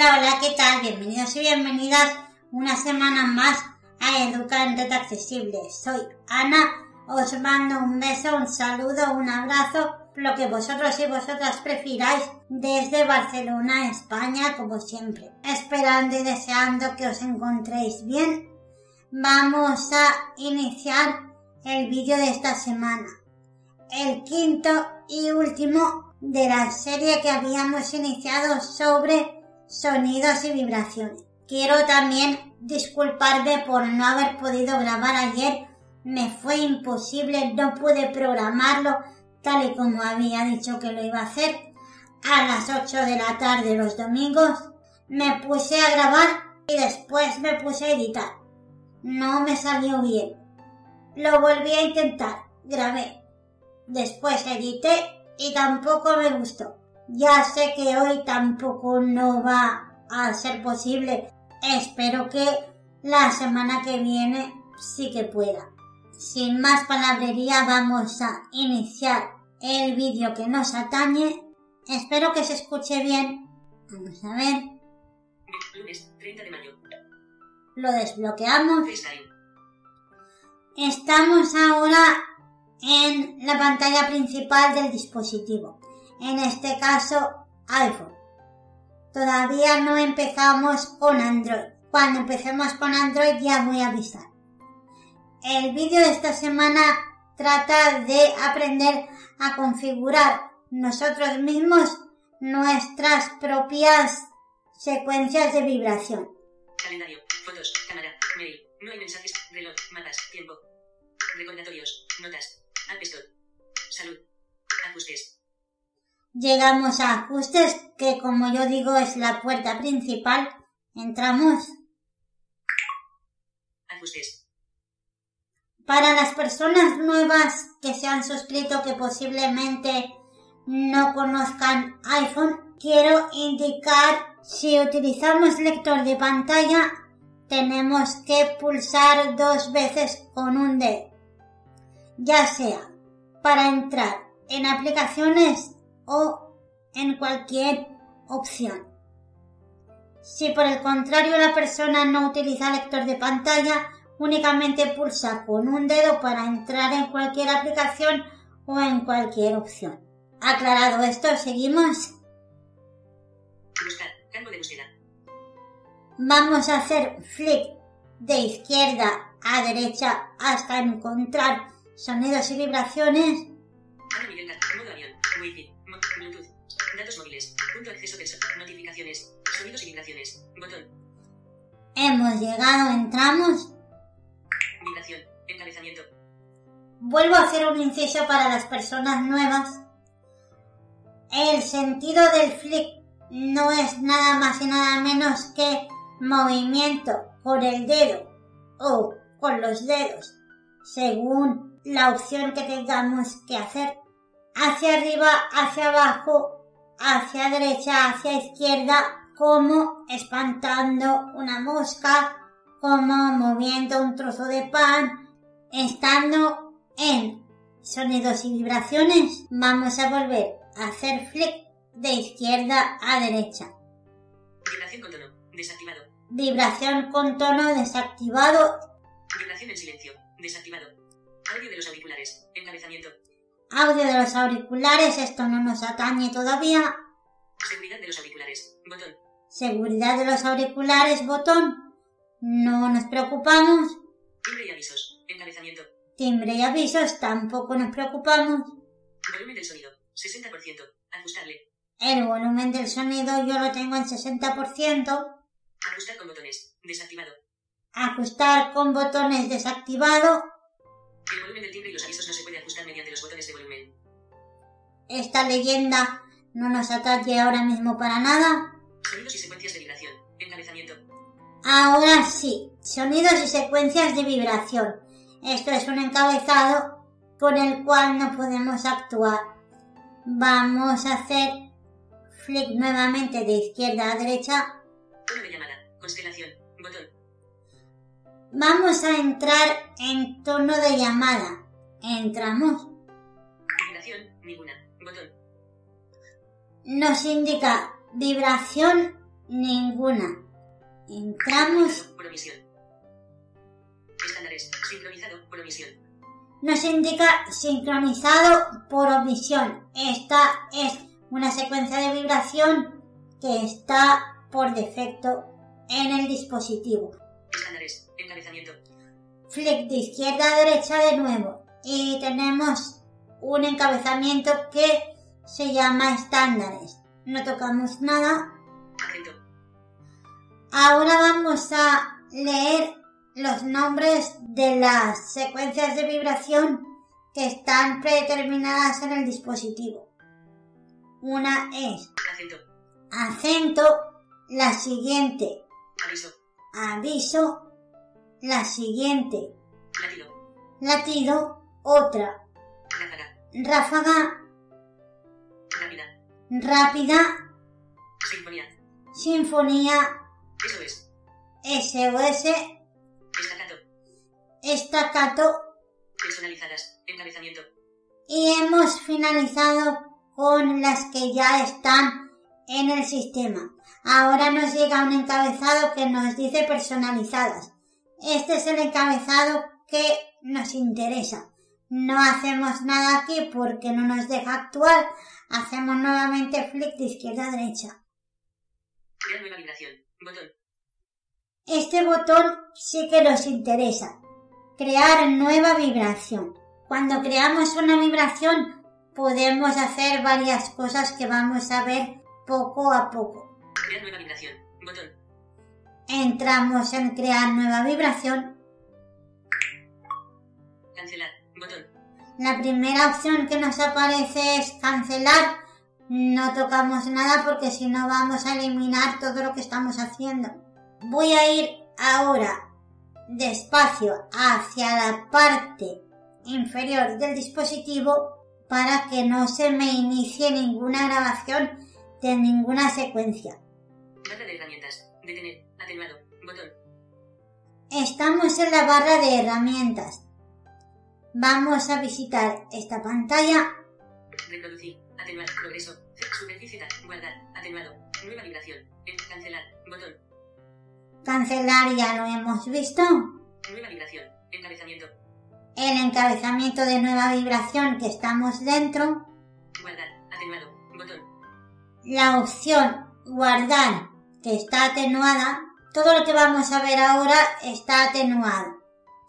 Hola, hola, ¿qué tal? Bienvenidos y bienvenidas una semana más a Educa en Red Accesible. Soy Ana, os mando un beso, un saludo, un abrazo, lo que vosotros y vosotras prefiráis desde Barcelona, España, como siempre. Esperando y deseando que os encontréis bien, vamos a iniciar el vídeo de esta semana. El quinto y último de la serie que habíamos iniciado sobre sonidos y vibraciones. Quiero también disculparme por no haber podido grabar ayer. Me fue imposible, no pude programarlo tal y como había dicho que lo iba a hacer. A las 8 de la tarde los domingos me puse a grabar y después me puse a editar. No me salió bien. Lo volví a intentar, grabé. Después edité y tampoco me gustó. Ya sé que hoy tampoco no va a ser posible. Espero que la semana que viene sí que pueda. Sin más palabrería vamos a iniciar el vídeo que nos atañe. Espero que se escuche bien. Vamos a ver. Lunes 30 de mayo. Lo desbloqueamos. Estamos ahora en la pantalla principal del dispositivo. En este caso, iPhone. Todavía no empezamos con Android. Cuando empecemos con Android ya voy a avisar. El vídeo de esta semana trata de aprender a configurar nosotros mismos nuestras propias secuencias de vibración. Calendario. Fotos. Cámara. Mail. No hay mensajes. Reloj. Mapas. Tiempo. Recordatorios. Notas. App. Salud. Ajustes. Llegamos a ajustes, que como yo digo es la puerta principal. Entramos. Ajustes. Para las personas nuevas que se han suscrito que posiblemente no conozcan iPhone, quiero indicar si utilizamos lector de pantalla tenemos que pulsar dos veces con un dedo, ya sea para entrar en aplicaciones o en cualquier opción. Si por el contrario la persona no utiliza lector de pantalla, únicamente pulsa con un dedo para entrar en cualquier aplicación o en cualquier opción. Aclarado esto, seguimos. Buscar. Campo de búsqueda. Vamos a hacer flick de izquierda a derecha hasta encontrar sonidos y vibraciones. Modo avión. Wi-Fi. Punto acceso perso- Notificaciones. Sonidos y vibraciones. Botón. Hemos llegado, entramos. Vibración. Encabezamiento. Vuelvo a hacer un inciso para las personas nuevas. El sentido del flick no es nada más y nada menos que movimiento con el dedo o con los dedos, según la opción que tengamos que hacer. Hacia arriba, hacia abajo, hacia derecha, hacia izquierda, como espantando una mosca, como moviendo un trozo de pan, estando en sonidos y vibraciones, vamos a volver a hacer flick de izquierda a derecha. Vibración con tono. Desactivado. Vibración con tono desactivado. Vibración en silencio. Desactivado. Audio de los auriculares. Encabezamiento. Audio de los auriculares, esto no nos atañe todavía. Seguridad de los auriculares. Botón. Seguridad de los auriculares, botón. No nos preocupamos. Timbre y avisos. Encabezamiento. Timbre y avisos, tampoco nos preocupamos. Volumen del sonido. 60%. Ajustable. El volumen del sonido yo lo tengo en 60%. Ajustar con botones. Desactivado. Ajustar con botones desactivado. El volumen del timbre y los avisos no se puede ajustar mediante los botones. Esta leyenda no nos ataque ahora mismo para nada. Sonidos y secuencias de vibración. Encabezamiento. Ahora sí, sonidos y secuencias de vibración. Esto es un encabezado con el cual no podemos actuar. Vamos a hacer flick nuevamente de izquierda a derecha. Tono de llamada. Constelación. Botón. Vamos a entrar en tono de llamada. Entramos. Vibración. Ninguna. Nos indica vibración ninguna. Entramos. Por omisión. Estándares. Sincronizado. Por omisión. Nos indica sincronizado por omisión. Esta es una secuencia de vibración que está por defecto en el dispositivo. Estándares. Encabezamiento. Flick de izquierda a derecha de nuevo. Y tenemos un encabezamiento que se llama estándares. No tocamos nada. Acento. Ahora vamos a leer los nombres de las secuencias de vibración que están predeterminadas en el dispositivo. Una es Acento. acento, la siguiente Aviso. aviso, la siguiente Latido. latido, otra Ráfaga. ráfaga Rápida. Sinfonía. es. SOS, Estacato. estacato Personalizadas. Encabezamiento. y hemos finalizado con las que ya están en el sistema. Ahora nos llega un encabezado que nos dice personalizadas. Este es el encabezado que nos interesa. No hacemos nada aquí porque no nos deja actuar. Hacemos nuevamente flick de izquierda a derecha. Crear nueva vibración. Botón. Este botón sí que nos interesa. Crear nueva vibración. Cuando creamos una vibración podemos hacer varias cosas que vamos a ver poco a poco. Crear nueva vibración. Botón. Entramos en crear nueva vibración. La primera opción que nos aparece es cancelar. No tocamos nada porque si no vamos a eliminar todo lo que estamos haciendo. Voy a ir ahora despacio hacia la parte inferior del dispositivo para que no se me inicie ninguna grabación de ninguna secuencia. Barra de herramientas. Detener. Atenuado. Botón. Estamos en la barra de herramientas. Vamos a visitar esta pantalla. Reproducir. Atenuar. Progreso. Superficie. Guardar. Atenuado. Nueva vibración. Cancelar. Botón. Cancelar ya lo hemos visto. Nueva vibración. Encabezamiento. El encabezamiento de nueva vibración que estamos dentro. Guardar. Atenuado. Botón. La opción guardar que está atenuada. Todo lo que vamos a ver ahora está atenuado.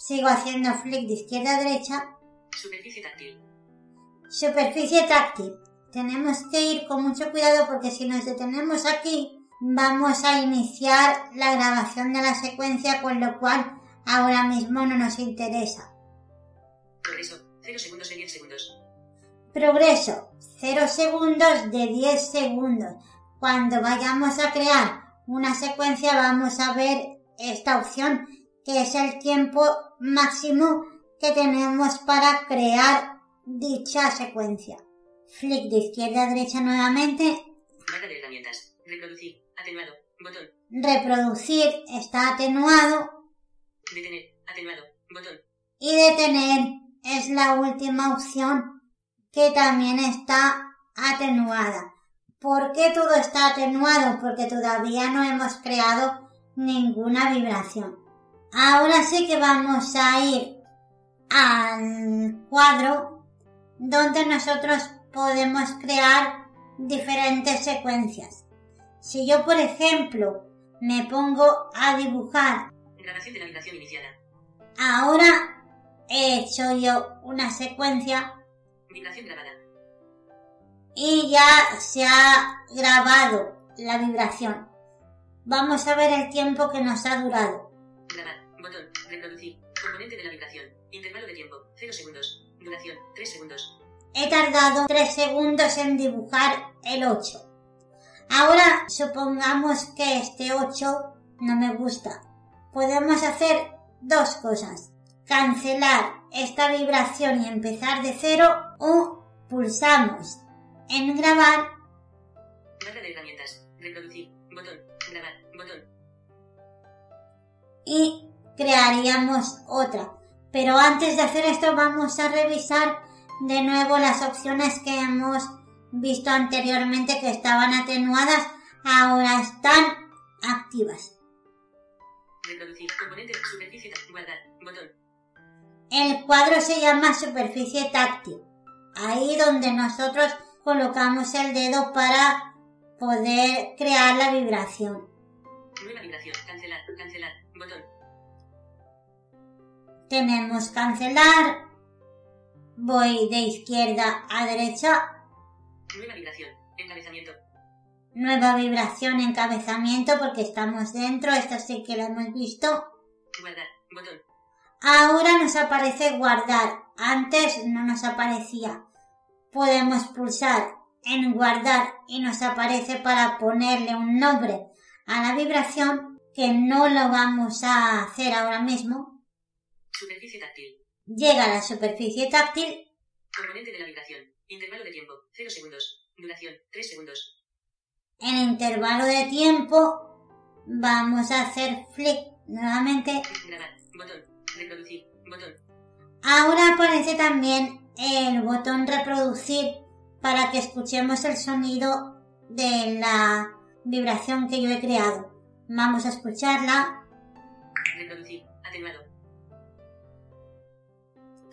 Sigo haciendo flick de izquierda a derecha. Superficie táctil. Superficie táctil. Tenemos que ir con mucho cuidado porque si nos detenemos aquí vamos a iniciar la grabación de la secuencia con lo cual ahora mismo no nos interesa. Progreso. 0 segundos de 10 segundos. Progreso 0 segundos de 10 segundos. Cuando vayamos a crear una secuencia vamos a ver esta opción que es el tiempo máximo que tenemos para crear dicha secuencia. Flick de izquierda a derecha nuevamente. Barra de herramientas. Reproducir. Atenuado. Botón. Reproducir está atenuado Detener. Atenuado. Botón. y detener es la última opción que también está atenuada. ¿Por qué todo está atenuado? Porque todavía no hemos creado ninguna vibración. Ahora sí que vamos a ir al cuadro donde nosotros podemos crear diferentes secuencias. Si yo, por ejemplo, me pongo a dibujar Grabación de la vibración iniciada. Ahora he hecho yo una secuencia Vibración grabada. y ya se ha grabado la vibración. Vamos a ver el tiempo que nos ha durado. Reproducir. Componente de la vibración. Intervalo de tiempo. 0 segundos. Duración. 3 segundos. He tardado 3 segundos en dibujar el 8. Ahora supongamos que este 8 no me gusta. Podemos hacer dos cosas. Cancelar esta vibración y empezar de cero o pulsamos en grabar. Barra de herramientas. Reproducir. Botón. Grabar. Botón. y crearíamos otra. Pero antes de hacer esto vamos a revisar de nuevo las opciones que hemos visto anteriormente que estaban atenuadas, ahora están activas. Reproducir. Componente. Superficie. Guardar. Botón. El cuadro se llama superficie táctil, ahí donde nosotros colocamos el dedo para poder crear la vibración. Nueva vibración. Cancelar. Cancelar. Botón. Tenemos cancelar, voy de izquierda a derecha, Nueva vibración. Encabezamiento. nueva vibración, encabezamiento porque estamos dentro, esto sí que lo hemos visto. Guardar. Botón. Ahora nos aparece guardar, antes no nos aparecía. Podemos pulsar en guardar y nos aparece para ponerle un nombre a la vibración que no lo vamos a hacer ahora mismo. Superficie táctil. Llega a la superficie táctil Componente de la vibración. Intervalo de tiempo. 0 segundos. Duración. 3 segundos. en intervalo de tiempo vamos a hacer flick nuevamente. Grabar. Botón. Reproducir. Botón. Ahora aparece también el botón reproducir para que escuchemos el sonido de la vibración que yo he creado. Vamos a escucharla. Reproducir. Atenuado.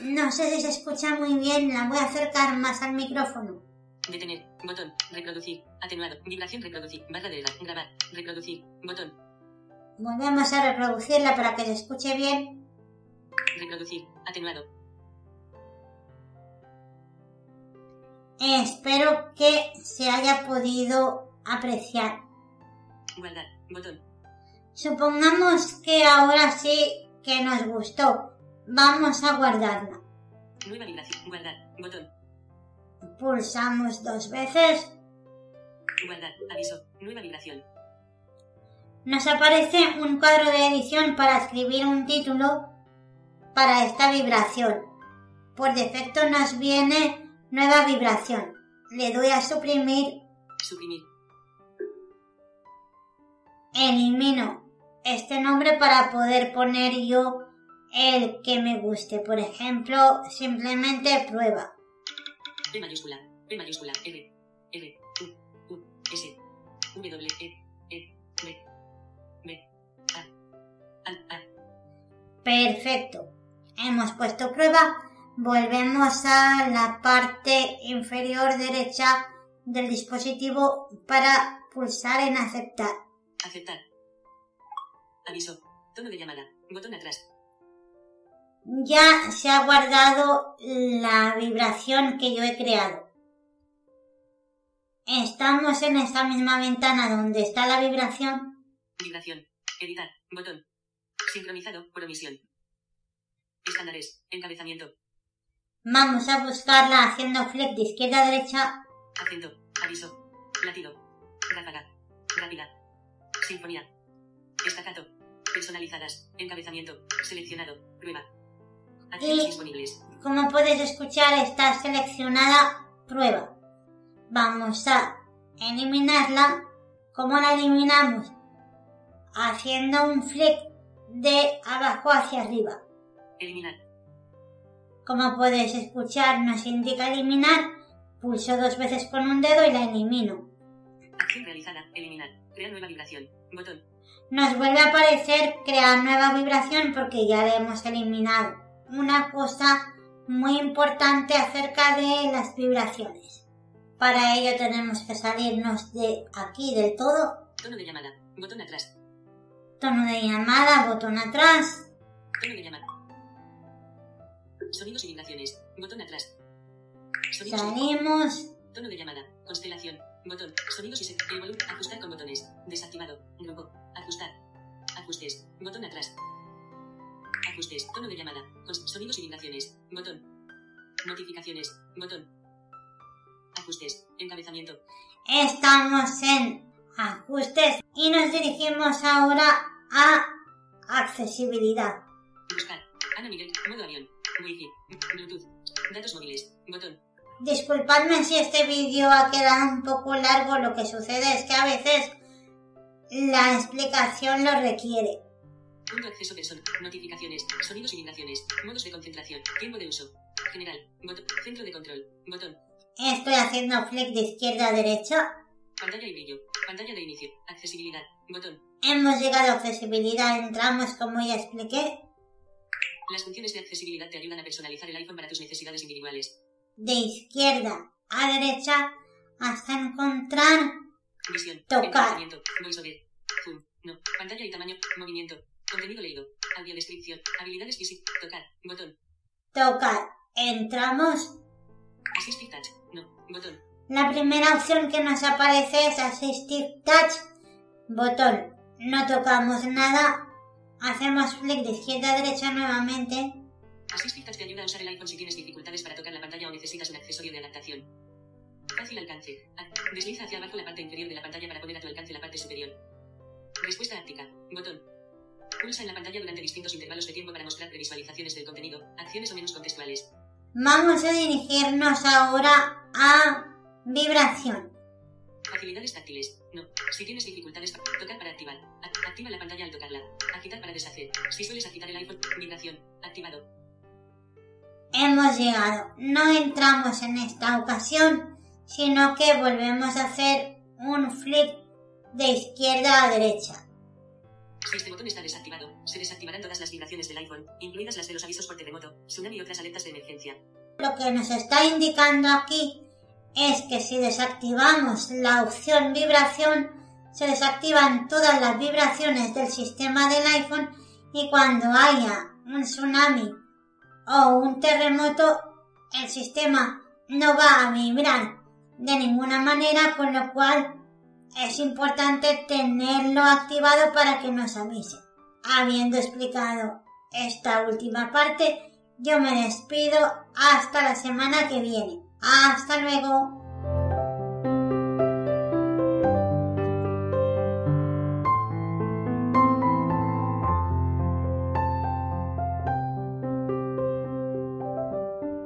No sé si se escucha muy bien, la voy a acercar más al micrófono. Detener. Botón. Reproducir. Atenuado. Vibración reproducir. Barra de gra- grabar. Reproducir. Botón. Volvemos a reproducirla para que se escuche bien. Reproducir. Atenuado. Espero que se haya podido apreciar. Guardar. Botón. Supongamos que ahora sí que nos gustó. Vamos a guardarla. Nueva vibración. Guardar. Botón. Pulsamos dos veces. Guardar. Aviso. Nueva vibración. Nos aparece un cuadro de edición para escribir un título para esta vibración. Por defecto nos viene nueva vibración. Le doy a suprimir, Suprimir. elimino este nombre para poder poner yo el que me guste. Por ejemplo, simplemente prueba. P mayúscula. P mayúscula. R. R. U. U. S. W. E. E. B. B. A. A. A. Perfecto. Hemos puesto prueba. Volvemos a la parte inferior derecha del dispositivo para pulsar en aceptar. Aceptar. Aviso. Tono de llamada. Botón atrás. Ya se ha guardado la vibración que yo he creado. Estamos en esa misma ventana donde está la vibración. Vibración. Editar. Botón. Sincronizado por omisión. Estándares. Encabezamiento. Vamos a buscarla haciendo flick de izquierda a derecha. Acento. Aviso. Latido. Ráfaga. Rápida. Sinfonía. Estacato. Personalizadas. Encabezamiento. Seleccionado. Prueba. Acciones Y- disponibles. Como puedes escuchar, está seleccionada prueba. Vamos a eliminarla. ¿Cómo la eliminamos? Haciendo un flick de abajo hacia arriba. Eliminar. Como puedes escuchar, nos indica eliminar. Pulso dos veces con un dedo y la elimino. Acción realizada. Eliminar. Crear nueva vibración. Botón. Nos vuelve a aparecer crear nueva vibración porque ya la hemos eliminado. Una cosa muy importante acerca de las vibraciones. Para ello tenemos que salirnos de aquí del todo. Tono de llamada. Botón atrás. Tono de llamada, botón atrás. Tono de llamada. Sonidos y vibraciones. Botón atrás. Sonidos y... Salimos. Tono de llamada. Constelación. Botón. Sonidos y. El volumen. Ajustar con botones. Desactivado. Grupo. Ajustar. Ajustes. Botón atrás. Ajustes. Tono de llamada. Sonidos y vibraciones. Botón. Notificaciones. Botón. Ajustes. Encabezamiento. Estamos en ajustes y nos dirigimos ahora a accesibilidad. Buscar. Ana Miguel. Modo avión. Wi-Fi. Bluetooth. Datos móviles. Botón. Disculpadme si este vídeo ha quedado un poco largo, lo que sucede es que a veces la explicación lo requiere. Punto acceso persona. Notificaciones. Sonidos y vibraciones. Modos de concentración. Tiempo de uso. General. Botón. Centro de control. Botón. Estoy haciendo flick de izquierda a derecha. Pantalla y brillo. Pantalla de inicio. Accesibilidad. Botón. Hemos llegado a accesibilidad, entramos como ya expliqué. Las funciones de accesibilidad te ayudan a personalizar el iPhone para tus necesidades individuales. De izquierda a derecha hasta encontrar Visión. Tocar. VoiceOver. Zoom. No. Pantalla y tamaño. Movimiento. Contenido leído. Audio descripción. Habilidades físicas. Tocar. Botón. tocar. Entramos. Assistive Touch. No. Botón. La primera opción que nos aparece es Assistive Touch. Botón. No tocamos nada. Hacemos flick de izquierda a derecha nuevamente. Assistive Touch te ayuda a usar el iPhone si tienes dificultades para tocar la pantalla o necesitas un accesorio de adaptación. Fácil alcance. A- Desliza hacia abajo la parte inferior de la pantalla para poner a tu alcance la parte superior. Respuesta áptica. Botón. Pulsa en la pantalla durante distintos intervalos de tiempo para mostrar previsualizaciones del contenido, acciones o menús contextuales. Vamos a dirigirnos ahora a vibración. Facilidades táctiles. No. Si tienes dificultades, tocar para activar. Activa la pantalla al tocarla. Agitar para deshacer. Si sueles agitar el iPhone, vibración. Activado. Hemos llegado. No entramos en esta ocasión, sino que volvemos a hacer un flick de izquierda a derecha. Este botón está desactivado, se desactivarán todas las vibraciones del iPhone, incluidas las de los avisos por terremoto, tsunami y otras alertas de emergencia. Lo que nos está indicando aquí es que si desactivamos la opción vibración, se desactivan todas las vibraciones del sistema del iPhone y cuando haya un tsunami o un terremoto, el sistema no va a vibrar de ninguna manera, con lo cual es importante tenerlo activado para que nos avise. Habiendo explicado esta última parte, yo me despido hasta la semana que viene. Hasta luego.